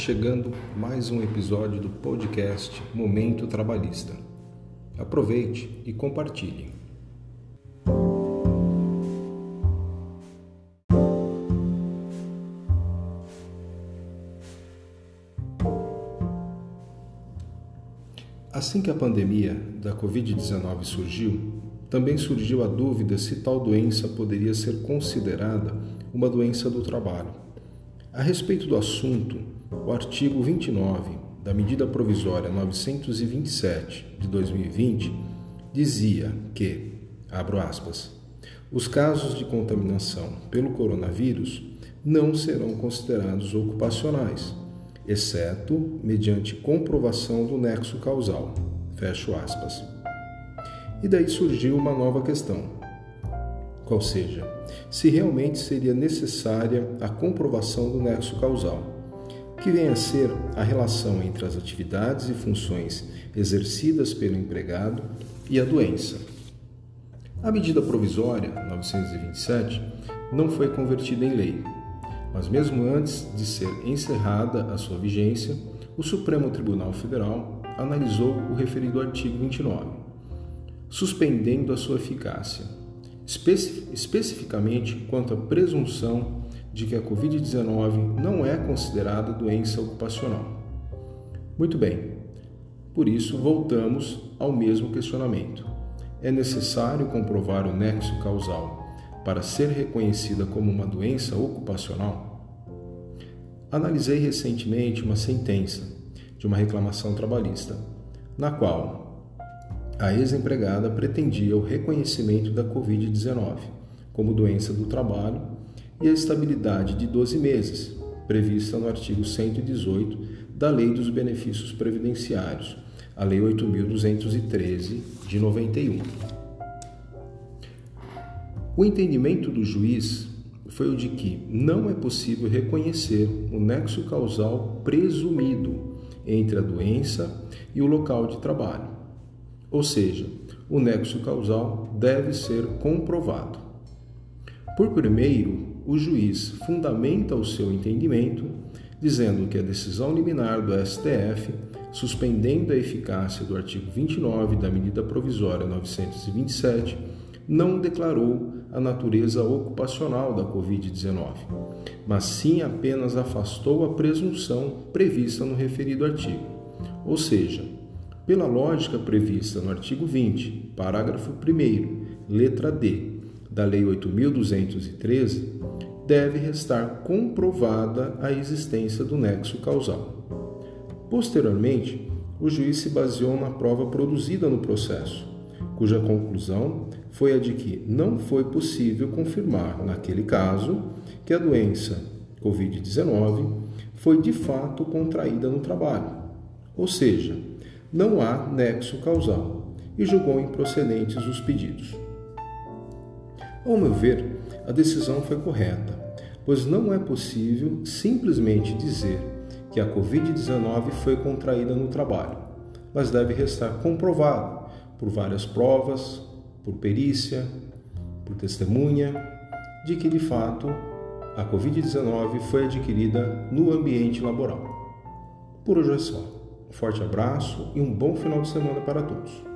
chegando mais um episódio do podcast Momento Trabalhista. Aproveite e compartilhe. Assim que a pandemia da Covid-19 surgiu, também surgiu a dúvida se tal doença poderia ser considerada uma doença do trabalho. A respeito do assunto, o artigo 29 da Medida Provisória 927 de 2020 dizia que, abro aspas, os casos de contaminação pelo coronavírus não serão considerados ocupacionais, exceto mediante comprovação do nexo causal. Fecho aspas. E daí surgiu uma nova questão. Qual seja, se realmente seria necessária a comprovação do nexo causal, que vem a ser a relação entre as atividades e funções exercidas pelo empregado e a doença. A medida provisória 927 não foi convertida em lei, mas mesmo antes de ser encerrada a sua vigência, o Supremo Tribunal Federal analisou o referido artigo 29, suspendendo a sua eficácia, especificamente quanto à presunção de que a Covid-19 não é considerada doença ocupacional. Muito bem, por isso voltamos ao mesmo questionamento. É necessário comprovar o nexo causal para ser reconhecida como uma doença ocupacional? Analisei recentemente uma sentença de uma reclamação trabalhista, na qual a ex-empregada pretendia o reconhecimento da Covid-19 como doença do trabalho e a estabilidade de 12 meses, prevista no artigo 118 da Lei dos Benefícios Previdenciários, a Lei 8.213 de 91. O entendimento do juiz foi o de que não é possível reconhecer o nexo causal presumido entre a doença e o local de trabalho. Ou seja, o nexo causal deve ser comprovado. Por primeiro, o juiz fundamenta o seu entendimento dizendo que a decisão liminar do STF, suspendendo a eficácia do artigo 29 da medida provisória 927, não declarou a natureza ocupacional da Covid-19, mas sim apenas afastou a presunção prevista no referido artigo. Ou seja, pela lógica prevista no artigo 20, parágrafo 1, letra D, da Lei 8.213, deve restar comprovada a existência do nexo causal. Posteriormente, o juiz se baseou na prova produzida no processo, cuja conclusão foi a de que não foi possível confirmar, naquele caso, que a doença Covid-19 foi de fato contraída no trabalho, ou seja, não há nexo causal, e julgou improcedentes os pedidos. Ao meu ver, a decisão foi correta, pois não é possível simplesmente dizer que a Covid-19 foi contraída no trabalho, mas deve restar comprovado por várias provas, por perícia, por testemunha, de que de fato a Covid-19 foi adquirida no ambiente laboral. Por hoje é só. Um forte abraço e um bom final de semana para todos.